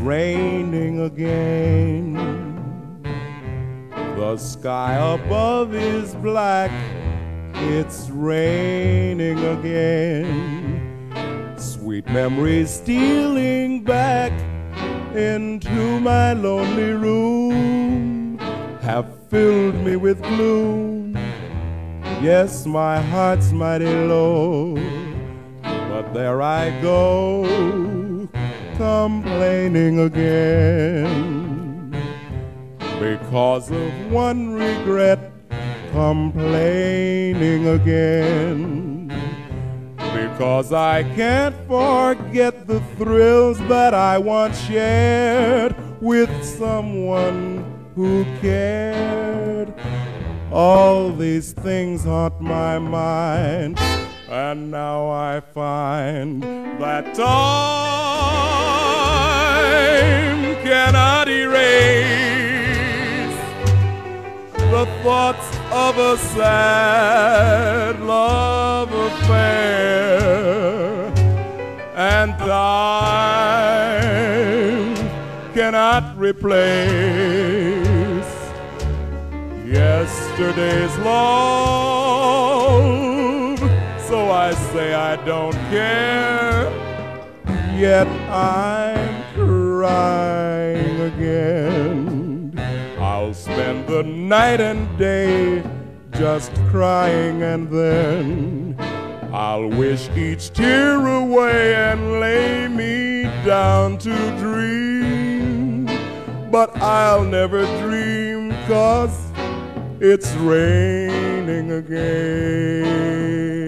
raining again. The sky above is black, it's raining again. Sweet memories stealing back into my lonely room have filled me with gloom. Yes, my heart's mighty low, but there I go, complaining again. Because of one regret, complaining again. Because I can't forget the thrills that I once shared with someone who cared. All these things haunt my mind, and now I find that time thoughts of a sad love affair, and time cannot replace yesterday's love. So I say I don't care, yet I'm crying again. I'll spend the night and day just crying, and then I'll wish each tear away and lay me down to dream. But I'll never dream, cause it's raining again.